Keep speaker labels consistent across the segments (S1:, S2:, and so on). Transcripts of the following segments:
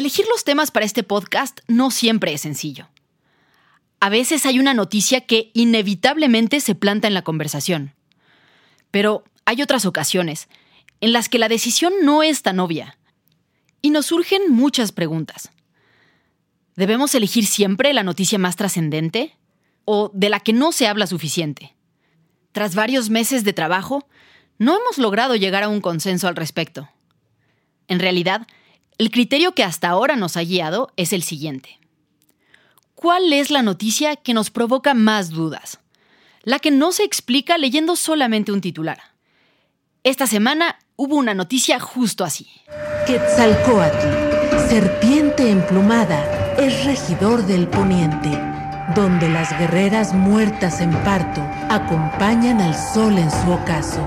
S1: Elegir los temas para este podcast no siempre es sencillo. A veces hay una noticia que inevitablemente se planta en la conversación. Pero hay otras ocasiones en las que la decisión no es tan obvia. Y nos surgen muchas preguntas. ¿Debemos elegir siempre la noticia más trascendente? ¿O de la que no se habla suficiente? Tras varios meses de trabajo, no hemos logrado llegar a un consenso al respecto. En realidad, el criterio que hasta ahora nos ha guiado es el siguiente. ¿Cuál es la noticia que nos provoca más dudas? La que no se explica leyendo solamente un titular. Esta semana hubo una noticia justo así.
S2: Quetzalcoatl, serpiente emplumada, es regidor del poniente, donde las guerreras muertas en parto acompañan al sol en su ocaso.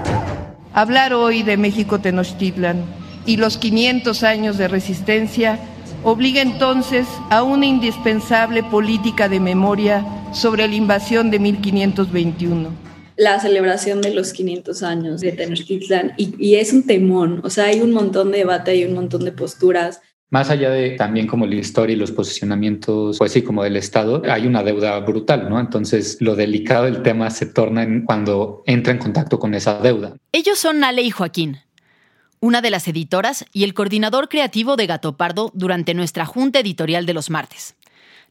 S3: Hablar hoy de México Tenochtitlan y los 500 años de resistencia obliga entonces a una indispensable política de memoria sobre la invasión de 1521
S4: la celebración de los 500 años de Tenochtitlan y, y, es un temón, o sea, hay un montón de debate y un montón de posturas.
S5: Más allá de también como la historia y los posicionamientos, pues sí, como del Estado, hay una deuda brutal, ¿no? Entonces, lo delicado del tema se torna en cuando entra en contacto con esa deuda.
S1: Ellos son Ale y Joaquín, una de las editoras y el coordinador creativo de Gato Pardo durante nuestra junta editorial de los martes,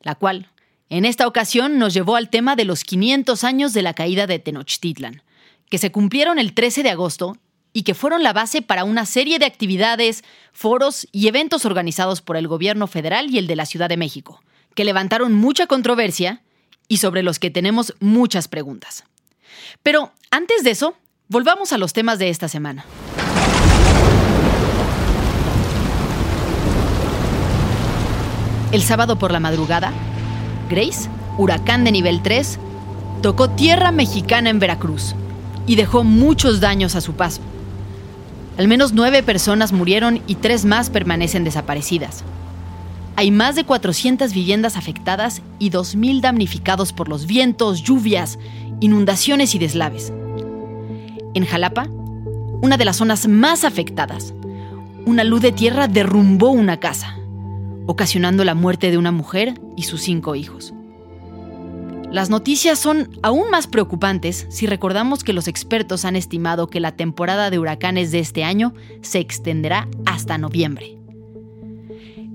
S1: la cual, en esta ocasión, nos llevó al tema de los 500 años de la caída de Tenochtitlan, que se cumplieron el 13 de agosto y que fueron la base para una serie de actividades, foros y eventos organizados por el gobierno federal y el de la Ciudad de México, que levantaron mucha controversia y sobre los que tenemos muchas preguntas. Pero antes de eso, volvamos a los temas de esta semana. El sábado por la madrugada, Grace, huracán de nivel 3, tocó tierra mexicana en Veracruz y dejó muchos daños a su paso. Al menos nueve personas murieron y tres más permanecen desaparecidas. Hay más de 400 viviendas afectadas y 2.000 damnificados por los vientos, lluvias, inundaciones y deslaves. En Jalapa, una de las zonas más afectadas, una luz de tierra derrumbó una casa ocasionando la muerte de una mujer y sus cinco hijos. Las noticias son aún más preocupantes si recordamos que los expertos han estimado que la temporada de huracanes de este año se extenderá hasta noviembre.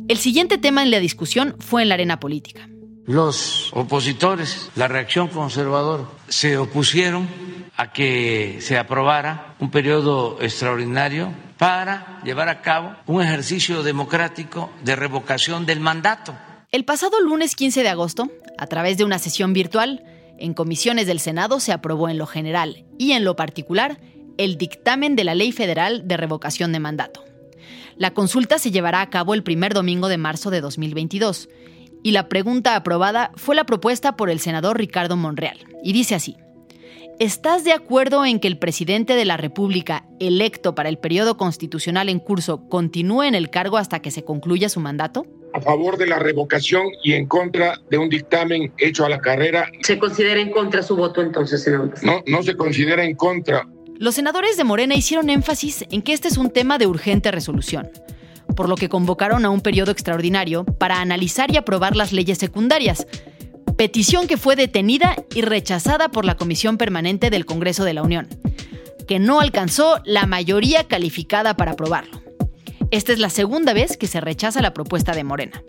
S1: El siguiente tema en la discusión fue en la arena política.
S6: Los opositores, la reacción conservadora, se opusieron a que se aprobara un periodo extraordinario para llevar a cabo un ejercicio democrático de revocación del mandato.
S1: El pasado lunes 15 de agosto, a través de una sesión virtual, en comisiones del Senado se aprobó en lo general y en lo particular el dictamen de la Ley Federal de Revocación de Mandato. La consulta se llevará a cabo el primer domingo de marzo de 2022 y la pregunta aprobada fue la propuesta por el senador Ricardo Monreal y dice así. ¿Estás de acuerdo en que el presidente de la República, electo para el periodo constitucional en curso, continúe en el cargo hasta que se concluya su mandato?
S7: A favor de la revocación y en contra de un dictamen hecho a la carrera.
S8: ¿Se considera en contra su voto entonces, senador?
S7: No, no se considera en contra.
S1: Los senadores de Morena hicieron énfasis en que este es un tema de urgente resolución, por lo que convocaron a un periodo extraordinario para analizar y aprobar las leyes secundarias petición que fue detenida y rechazada por la Comisión Permanente del Congreso de la Unión, que no alcanzó la mayoría calificada para aprobarlo. Esta es la segunda vez que se rechaza la propuesta de Morena.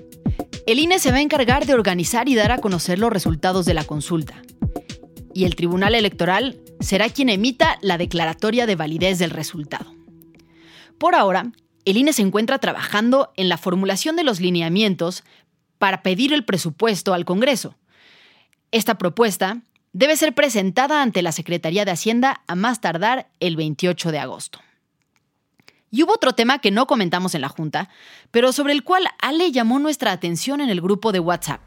S1: el INE se va a encargar de organizar y dar a conocer los resultados de la consulta. Y el Tribunal Electoral será quien emita la declaratoria de validez del resultado. Por ahora, el INE se encuentra trabajando en la formulación de los lineamientos para pedir el presupuesto al Congreso. Esta propuesta debe ser presentada ante la Secretaría de Hacienda a más tardar el 28 de agosto. Y hubo otro tema que no comentamos en la Junta, pero sobre el cual Ale llamó nuestra atención en el grupo de WhatsApp.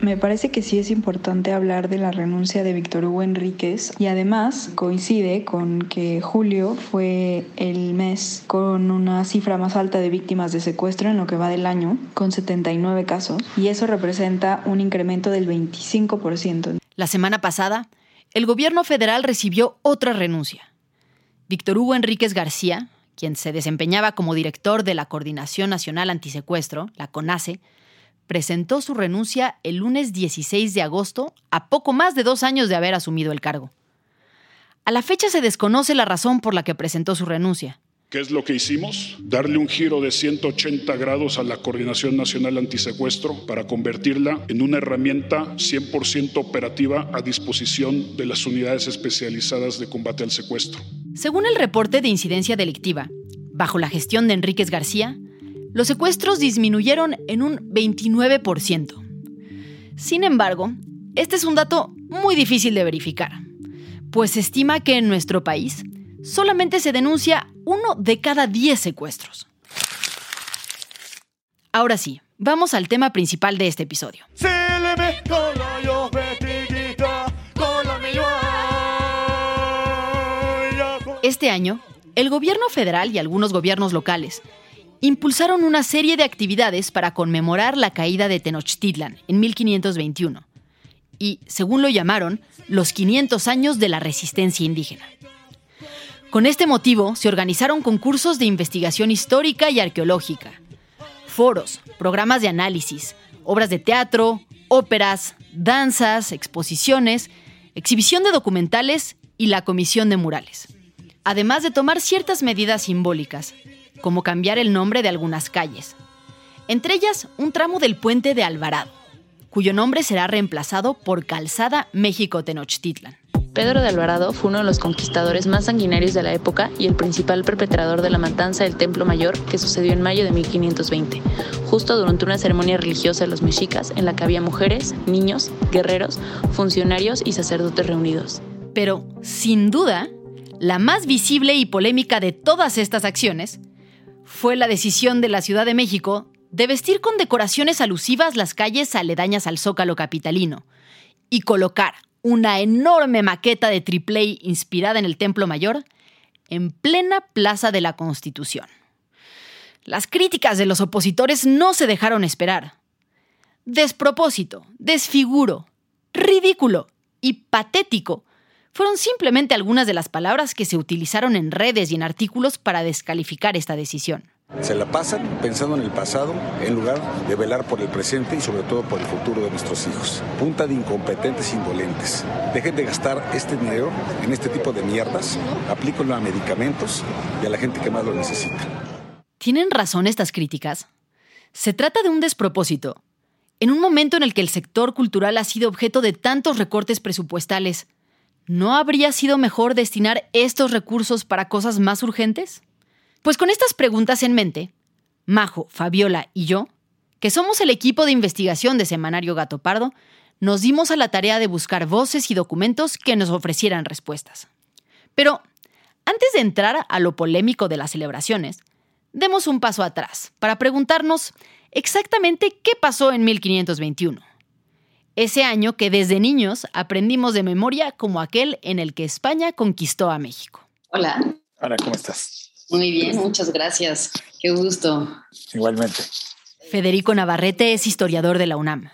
S9: Me parece que sí es importante hablar de la renuncia de Víctor Hugo Enríquez y además coincide con que julio fue el mes con una cifra más alta de víctimas de secuestro en lo que va del año, con 79 casos, y eso representa un incremento del 25%.
S1: La semana pasada, el gobierno federal recibió otra renuncia. Víctor Hugo Enríquez García, quien se desempeñaba como director de la Coordinación Nacional Antisecuestro, la CONACE, presentó su renuncia el lunes 16 de agosto, a poco más de dos años de haber asumido el cargo. A la fecha se desconoce la razón por la que presentó su renuncia.
S10: ¿Qué es lo que hicimos? Darle un giro de 180 grados a la Coordinación Nacional Antisecuestro para convertirla en una herramienta 100% operativa a disposición de las unidades especializadas de combate al secuestro.
S1: Según el reporte de incidencia delictiva, bajo la gestión de Enríquez García, los secuestros disminuyeron en un 29%. Sin embargo, este es un dato muy difícil de verificar, pues se estima que en nuestro país solamente se denuncia uno de cada 10 secuestros. Ahora sí, vamos al tema principal de este episodio. Este año, el gobierno federal y algunos gobiernos locales impulsaron una serie de actividades para conmemorar la caída de Tenochtitlan en 1521 y, según lo llamaron, los 500 años de la resistencia indígena. Con este motivo se organizaron concursos de investigación histórica y arqueológica, foros, programas de análisis, obras de teatro, óperas, danzas, exposiciones, exhibición de documentales y la comisión de murales. Además de tomar ciertas medidas simbólicas como cambiar el nombre de algunas calles. Entre ellas, un tramo del puente de Alvarado, cuyo nombre será reemplazado por Calzada México-Tenochtitlan.
S11: Pedro de Alvarado fue uno de los conquistadores más sanguinarios de la época y el principal perpetrador de la matanza del Templo Mayor que sucedió en mayo de 1520, justo durante una ceremonia religiosa de los mexicas en la que había mujeres, niños, guerreros, funcionarios y sacerdotes reunidos.
S1: Pero, sin duda, la más visible y polémica de todas estas acciones fue la decisión de la Ciudad de México de vestir con decoraciones alusivas las calles aledañas al Zócalo capitalino y colocar una enorme maqueta de triple inspirada en el Templo Mayor en plena Plaza de la Constitución. Las críticas de los opositores no se dejaron esperar. Despropósito, desfiguro, ridículo y patético fueron simplemente algunas de las palabras que se utilizaron en redes y en artículos para descalificar esta decisión.
S12: Se la pasan pensando en el pasado en lugar de velar por el presente y sobre todo por el futuro de nuestros hijos. Punta de incompetentes indolentes. Dejen de gastar este dinero en este tipo de mierdas, aplíquenlo a medicamentos y a la gente que más lo necesita.
S1: ¿Tienen razón estas críticas? Se trata de un despropósito. En un momento en el que el sector cultural ha sido objeto de tantos recortes presupuestales, ¿no habría sido mejor destinar estos recursos para cosas más urgentes? Pues con estas preguntas en mente, Majo, Fabiola y yo, que somos el equipo de investigación de Semanario Gato Pardo, nos dimos a la tarea de buscar voces y documentos que nos ofrecieran respuestas. Pero, antes de entrar a lo polémico de las celebraciones, demos un paso atrás para preguntarnos exactamente qué pasó en 1521 ese año que desde niños aprendimos de memoria como aquel en el que España conquistó a México.
S13: Hola.
S12: Hola, ¿cómo estás?
S13: Muy bien, muchas gracias. Qué gusto.
S12: Igualmente.
S1: Federico Navarrete es historiador de la UNAM,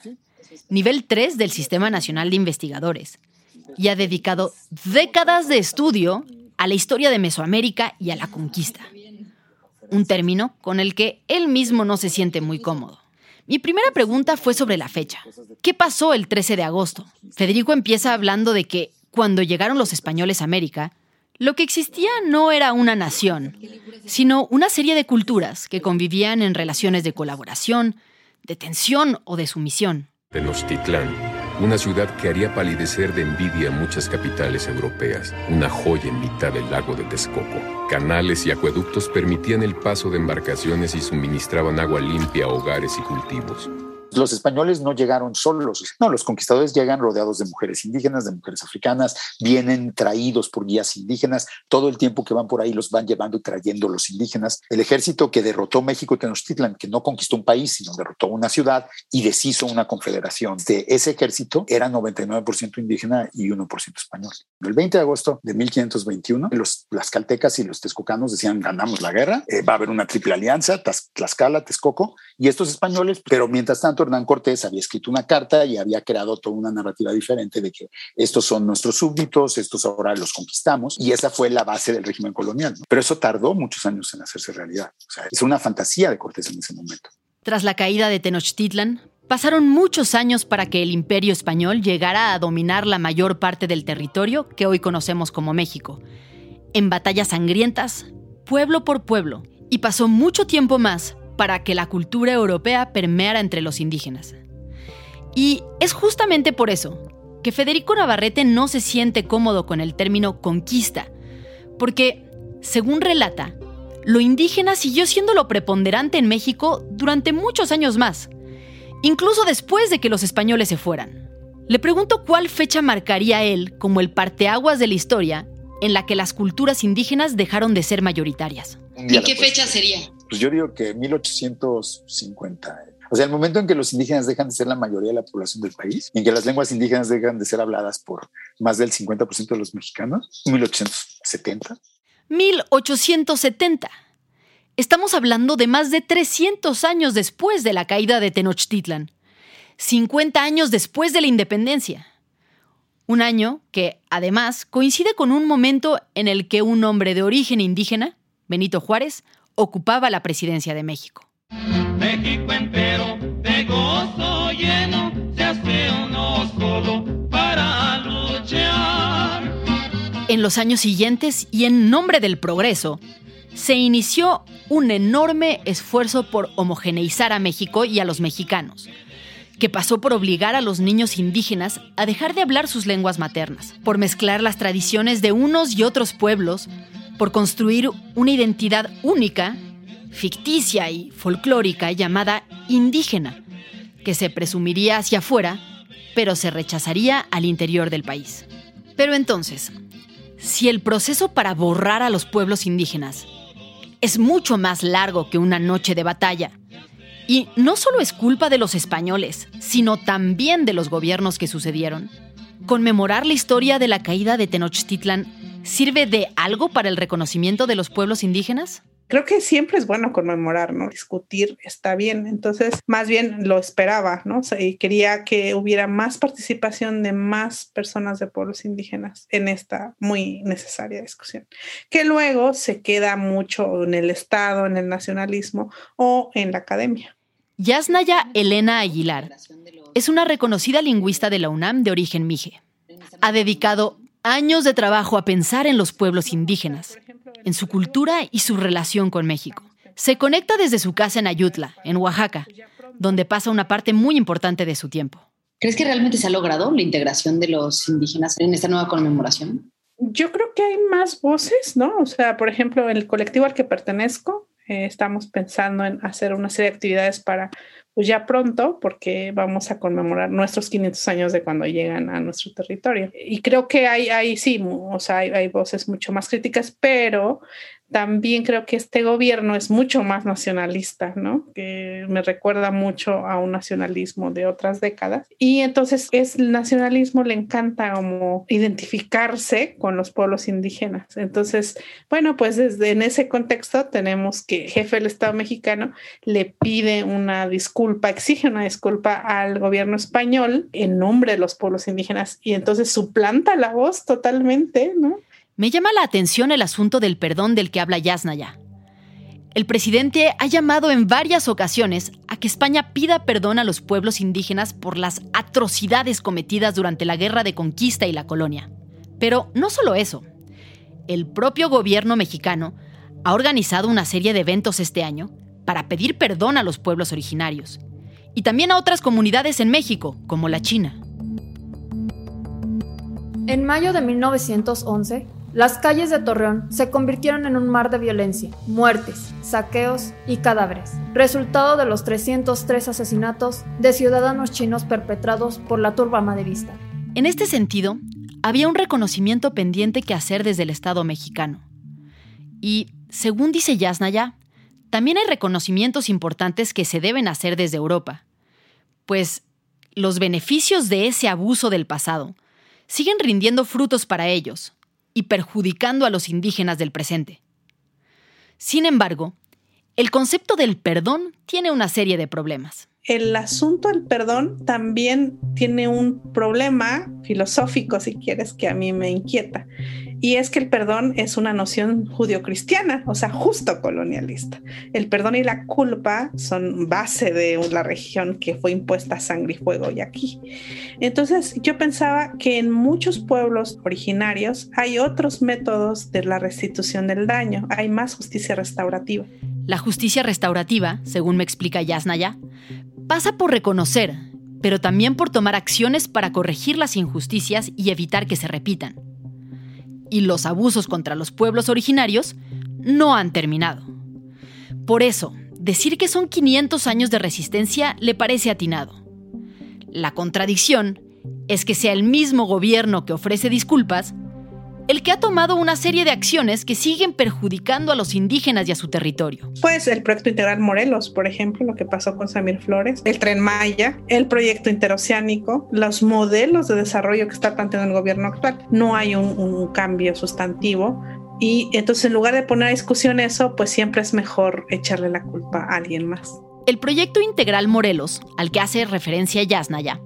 S1: nivel 3 del Sistema Nacional de Investigadores, y ha dedicado décadas de estudio a la historia de Mesoamérica y a la conquista, un término con el que él mismo no se siente muy cómodo. Mi primera pregunta fue sobre la fecha. ¿Qué pasó el 13 de agosto? Federico empieza hablando de que cuando llegaron los españoles a América, lo que existía no era una nación, sino una serie de culturas que convivían en relaciones de colaboración, de tensión o de sumisión.
S14: Tenochtitlán, una ciudad que haría palidecer de envidia muchas capitales europeas, una joya en mitad del lago de Texcoco. Canales y acueductos permitían el paso de embarcaciones y suministraban agua limpia a hogares y cultivos.
S15: Los españoles no llegaron solos, no, los conquistadores llegan rodeados de mujeres indígenas, de mujeres africanas, vienen traídos por guías indígenas, todo el tiempo que van por ahí los van llevando y trayendo los indígenas. El ejército que derrotó México Tenochtitlan, que no conquistó un país, sino derrotó una ciudad y deshizo una confederación. De ese ejército era 99% indígena y 1% español. El 20 de agosto de 1521, los, las caltecas y los texcocanos decían, ganamos la guerra, eh, va a haber una triple alianza, Tlaxcala, Texcoco, y estos españoles, pero mientras tanto Hernán Cortés había escrito una carta y había creado toda una narrativa diferente de que estos son nuestros súbditos, estos ahora los conquistamos, y esa fue la base del régimen colonial. Pero eso tardó muchos años en hacerse realidad. Es una fantasía de Cortés en ese momento.
S1: Tras la caída de Tenochtitlan, pasaron muchos años para que el imperio español llegara a dominar la mayor parte del territorio que hoy conocemos como México, en batallas sangrientas, pueblo por pueblo, y pasó mucho tiempo más para que la cultura europea permeara entre los indígenas. Y es justamente por eso que Federico Navarrete no se siente cómodo con el término conquista, porque, según relata, lo indígena siguió siendo lo preponderante en México durante muchos años más, incluso después de que los españoles se fueran. Le pregunto cuál fecha marcaría él como el parteaguas de la historia en la que las culturas indígenas dejaron de ser mayoritarias.
S13: ¿Y qué fecha sería?
S15: Pues yo digo que 1850. O sea, el momento en que los indígenas dejan de ser la mayoría de la población del país en que las lenguas indígenas dejan de ser habladas por más del 50% de los mexicanos, 1870.
S1: 1870. Estamos hablando de más de 300 años después de la caída de Tenochtitlan. 50 años después de la independencia. Un año que, además, coincide con un momento en el que un hombre de origen indígena, Benito Juárez, ocupaba la presidencia de México.
S16: México entero de gozo lleno se hace uno solo para luchar.
S1: En los años siguientes y en nombre del progreso, se inició un enorme esfuerzo por homogeneizar a México y a los mexicanos, que pasó por obligar a los niños indígenas a dejar de hablar sus lenguas maternas, por mezclar las tradiciones de unos y otros pueblos, por construir una identidad única, ficticia y folclórica llamada indígena, que se presumiría hacia afuera, pero se rechazaría al interior del país. Pero entonces, si el proceso para borrar a los pueblos indígenas es mucho más largo que una noche de batalla, y no solo es culpa de los españoles, sino también de los gobiernos que sucedieron, conmemorar la historia de la caída de Tenochtitlan sirve de algo para el reconocimiento de los pueblos indígenas?
S17: Creo que siempre es bueno conmemorar, ¿no? Discutir está bien. Entonces, más bien lo esperaba, ¿no? y quería que hubiera más participación de más personas de pueblos indígenas en esta muy necesaria discusión, que luego se queda mucho en el Estado, en el nacionalismo o en la academia.
S1: Yasnaya Elena Aguilar es una reconocida lingüista de la UNAM de origen mije. Ha dedicado años de trabajo a pensar en los pueblos indígenas, en su cultura y su relación con México. Se conecta desde su casa en Ayutla, en Oaxaca, donde pasa una parte muy importante de su tiempo.
S13: ¿Crees que realmente se ha logrado la integración de los indígenas en esta nueva conmemoración?
S17: Yo creo que hay más voces, ¿no? O sea, por ejemplo, en el colectivo al que pertenezco, eh, estamos pensando en hacer una serie de actividades para pues ya pronto, porque vamos a conmemorar nuestros 500 años de cuando llegan a nuestro territorio. Y creo que hay, hay sí, o sea, hay, hay voces mucho más críticas, pero también creo que este gobierno es mucho más nacionalista, ¿no? Que me recuerda mucho a un nacionalismo de otras décadas. Y entonces es el nacionalismo le encanta como identificarse con los pueblos indígenas. Entonces, bueno, pues desde en ese contexto tenemos que el jefe del Estado mexicano le pide una disculpa, exige una disculpa al gobierno español en nombre de los pueblos indígenas y entonces suplanta la voz totalmente, ¿no?
S1: Me llama la atención el asunto del perdón del que habla Yasnaya. El presidente ha llamado en varias ocasiones a que España pida perdón a los pueblos indígenas por las atrocidades cometidas durante la guerra de conquista y la colonia. Pero no solo eso. El propio gobierno mexicano ha organizado una serie de eventos este año para pedir perdón a los pueblos originarios. y también a otras comunidades en México, como la China.
S18: En mayo de 1911, las calles de Torreón se convirtieron en un mar de violencia, muertes, saqueos y cadáveres, resultado de los 303 asesinatos de ciudadanos chinos perpetrados por la turba maderista.
S1: En este sentido, había un reconocimiento pendiente que hacer desde el Estado mexicano. Y, según dice Yasnaya, también hay reconocimientos importantes que se deben hacer desde Europa, pues los beneficios de ese abuso del pasado siguen rindiendo frutos para ellos y perjudicando a los indígenas del presente. Sin embargo, el concepto del perdón tiene una serie de problemas
S17: el asunto del perdón también tiene un problema filosófico, si quieres, que a mí me inquieta. Y es que el perdón es una noción judio-cristiana, o sea, justo colonialista. El perdón y la culpa son base de la región que fue impuesta a sangre y fuego y aquí. Entonces, yo pensaba que en muchos pueblos originarios hay otros métodos de la restitución del daño, hay más justicia restaurativa.
S1: La justicia restaurativa, según me explica Yasnaya, pasa por reconocer, pero también por tomar acciones para corregir las injusticias y evitar que se repitan. Y los abusos contra los pueblos originarios no han terminado. Por eso, decir que son 500 años de resistencia le parece atinado. La contradicción es que sea el mismo gobierno que ofrece disculpas el que ha tomado una serie de acciones que siguen perjudicando a los indígenas y a su territorio.
S17: Pues el proyecto integral Morelos, por ejemplo, lo que pasó con Samir Flores, el tren Maya, el proyecto interoceánico, los modelos de desarrollo que está planteando el gobierno actual. No hay un, un cambio sustantivo, y entonces en lugar de poner a discusión eso, pues siempre es mejor echarle la culpa a alguien más.
S1: El proyecto integral Morelos, al que hace referencia Yasnaya,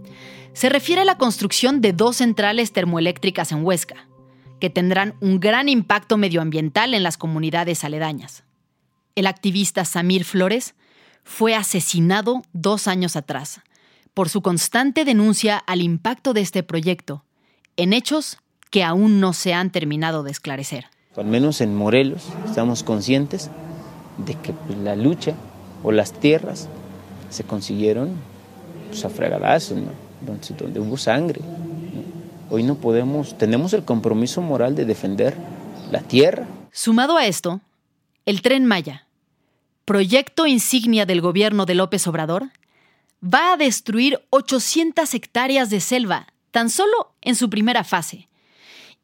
S1: se refiere a la construcción de dos centrales termoeléctricas en Huesca, que tendrán un gran impacto medioambiental en las comunidades aledañas. El activista Samir Flores fue asesinado dos años atrás por su constante denuncia al impacto de este proyecto en hechos que aún no se han terminado de esclarecer.
S19: Al menos en Morelos estamos conscientes de que pues, la lucha o las tierras se consiguieron pues, a fregadazos, donde, donde hubo sangre, Hoy no podemos, tenemos el compromiso moral de defender la tierra.
S1: Sumado a esto, el tren Maya, proyecto insignia del gobierno de López Obrador, va a destruir 800 hectáreas de selva tan solo en su primera fase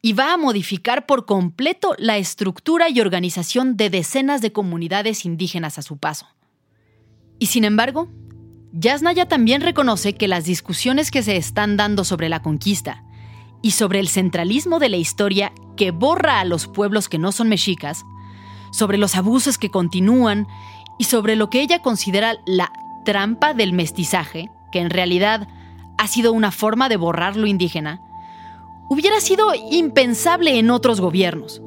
S1: y va a modificar por completo la estructura y organización de decenas de comunidades indígenas a su paso. Y sin embargo, Yasnaya también reconoce que las discusiones que se están dando sobre la conquista y sobre el centralismo de la historia que borra a los pueblos que no son mexicas, sobre los abusos que continúan y sobre lo que ella considera la trampa del mestizaje, que en realidad ha sido una forma de borrar lo indígena, hubiera sido impensable en otros gobiernos.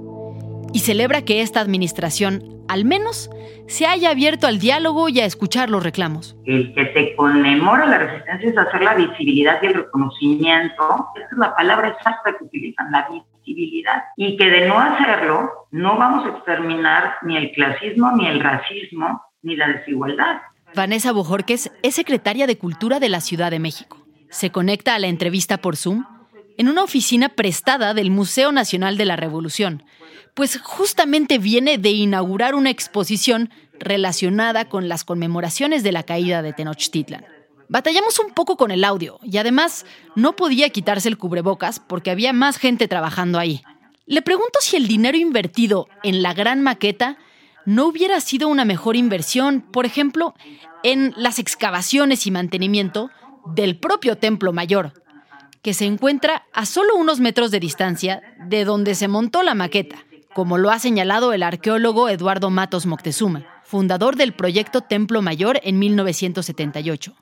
S1: Y celebra que esta administración al menos se haya abierto al diálogo y a escuchar los reclamos.
S8: El que se conmemora la resistencia es hacer la visibilidad y el reconocimiento. Esa es la palabra exacta que utilizan, la visibilidad. Y que de no hacerlo, no vamos a exterminar ni el clasismo, ni el racismo, ni la desigualdad.
S1: Vanessa Bojorques es secretaria de Cultura de la Ciudad de México. Se conecta a la entrevista por Zoom en una oficina prestada del Museo Nacional de la Revolución, pues justamente viene de inaugurar una exposición relacionada con las conmemoraciones de la caída de Tenochtitlan. Batallamos un poco con el audio y además no podía quitarse el cubrebocas porque había más gente trabajando ahí. Le pregunto si el dinero invertido en la gran maqueta no hubiera sido una mejor inversión, por ejemplo, en las excavaciones y mantenimiento del propio Templo Mayor, que se encuentra a solo unos metros de distancia de donde se montó la maqueta, como lo ha señalado el arqueólogo Eduardo Matos Moctezuma, fundador del proyecto Templo Mayor en 1978,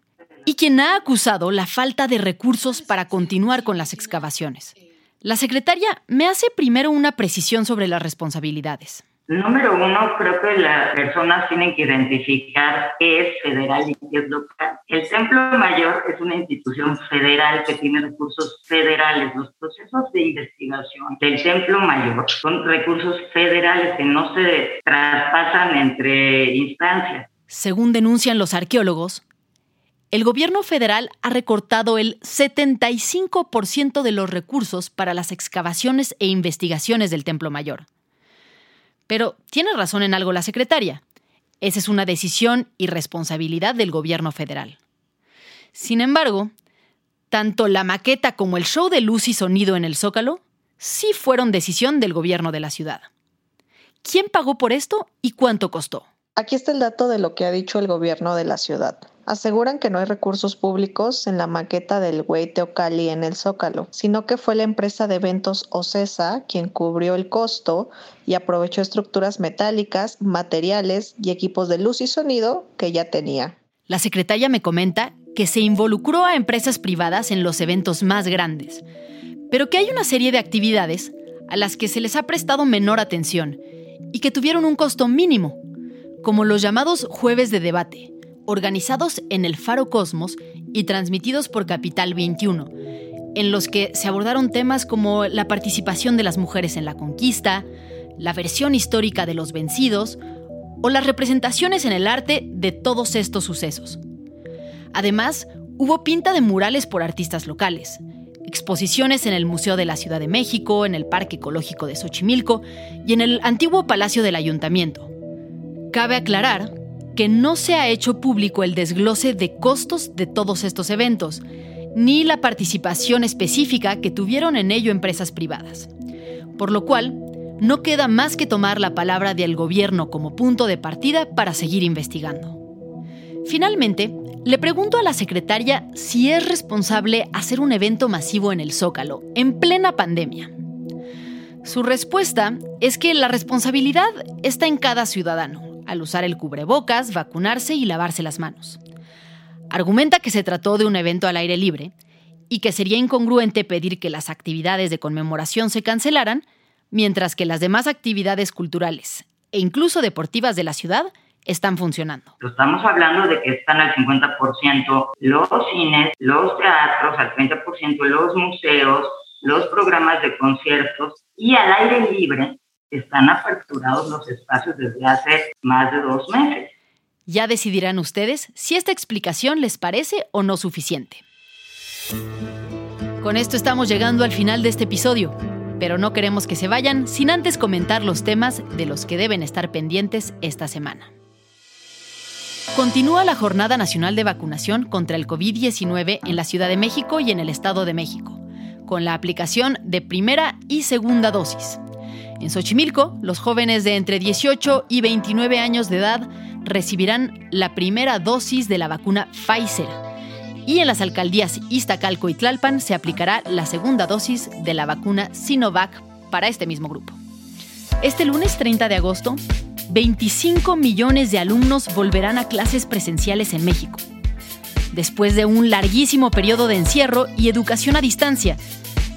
S1: y quien ha acusado la falta de recursos para continuar con las excavaciones. La secretaria me hace primero una precisión sobre las responsabilidades.
S8: Número uno, creo que las personas tienen que identificar qué es federal y qué es local. El Templo Mayor es una institución federal que tiene recursos federales. Los procesos de investigación del Templo Mayor son recursos federales que no se traspasan entre instancias.
S1: Según denuncian los arqueólogos, el gobierno federal ha recortado el 75% de los recursos para las excavaciones e investigaciones del Templo Mayor. Pero tiene razón en algo la secretaria. Esa es una decisión y responsabilidad del gobierno federal. Sin embargo, tanto la maqueta como el show de luz y sonido en el Zócalo sí fueron decisión del gobierno de la ciudad. ¿Quién pagó por esto y cuánto costó?
S9: Aquí está el dato de lo que ha dicho el gobierno de la ciudad. Aseguran que no hay recursos públicos en la maqueta del Güey Teocali en el Zócalo, sino que fue la empresa de eventos Ocesa quien cubrió el costo y aprovechó estructuras metálicas, materiales y equipos de luz y sonido que ya tenía.
S1: La secretaria me comenta que se involucró a empresas privadas en los eventos más grandes, pero que hay una serie de actividades a las que se les ha prestado menor atención y que tuvieron un costo mínimo, como los llamados jueves de debate, organizados en el Faro Cosmos y transmitidos por Capital 21, en los que se abordaron temas como la participación de las mujeres en la conquista, la versión histórica de los vencidos o las representaciones en el arte de todos estos sucesos. Además, hubo pinta de murales por artistas locales, exposiciones en el Museo de la Ciudad de México, en el Parque Ecológico de Xochimilco y en el antiguo Palacio del Ayuntamiento. Cabe aclarar que no se ha hecho público el desglose de costos de todos estos eventos, ni la participación específica que tuvieron en ello empresas privadas. Por lo cual, no queda más que tomar la palabra del gobierno como punto de partida para seguir investigando. Finalmente, le pregunto a la secretaria si es responsable hacer un evento masivo en el Zócalo, en plena pandemia. Su respuesta es que la responsabilidad está en cada ciudadano, al usar el cubrebocas, vacunarse y lavarse las manos. Argumenta que se trató de un evento al aire libre y que sería incongruente pedir que las actividades de conmemoración se cancelaran, mientras que las demás actividades culturales e incluso deportivas de la ciudad están funcionando.
S8: Estamos hablando de que están al 50% los cines, los teatros, al 30% los museos, los programas de conciertos y al aire libre están aperturados los espacios desde hace más de dos meses.
S1: Ya decidirán ustedes si esta explicación les parece o no suficiente. Con esto estamos llegando al final de este episodio, pero no queremos que se vayan sin antes comentar los temas de los que deben estar pendientes esta semana. Continúa la Jornada Nacional de Vacunación contra el COVID-19 en la Ciudad de México y en el Estado de México, con la aplicación de primera y segunda dosis. En Xochimilco, los jóvenes de entre 18 y 29 años de edad recibirán la primera dosis de la vacuna Pfizer. Y en las alcaldías Iztacalco y Tlalpan se aplicará la segunda dosis de la vacuna Sinovac para este mismo grupo. Este lunes 30 de agosto, 25 millones de alumnos volverán a clases presenciales en México. Después de un larguísimo periodo de encierro y educación a distancia,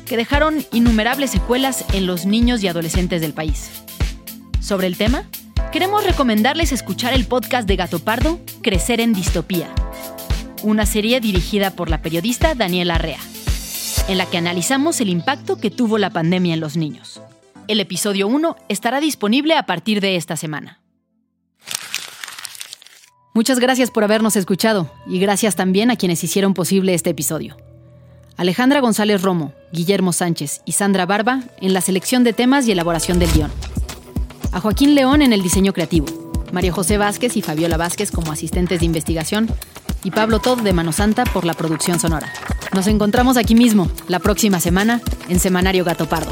S1: que dejaron innumerables secuelas en los niños y adolescentes del país. Sobre el tema, queremos recomendarles escuchar el podcast de Gato Pardo, Crecer en Distopía, una serie dirigida por la periodista Daniela Arrea, en la que analizamos el impacto que tuvo la pandemia en los niños. El episodio 1 estará disponible a partir de esta semana. Muchas gracias por habernos escuchado y gracias también a quienes hicieron posible este episodio. Alejandra González Romo, Guillermo Sánchez y Sandra Barba en la selección de temas y elaboración del guion. A Joaquín León en el diseño creativo, María José Vázquez y Fabiola Vázquez como asistentes de investigación y Pablo Todd de Mano Santa por la producción sonora. Nos encontramos aquí mismo, la próxima semana, en Semanario Gato Pardo.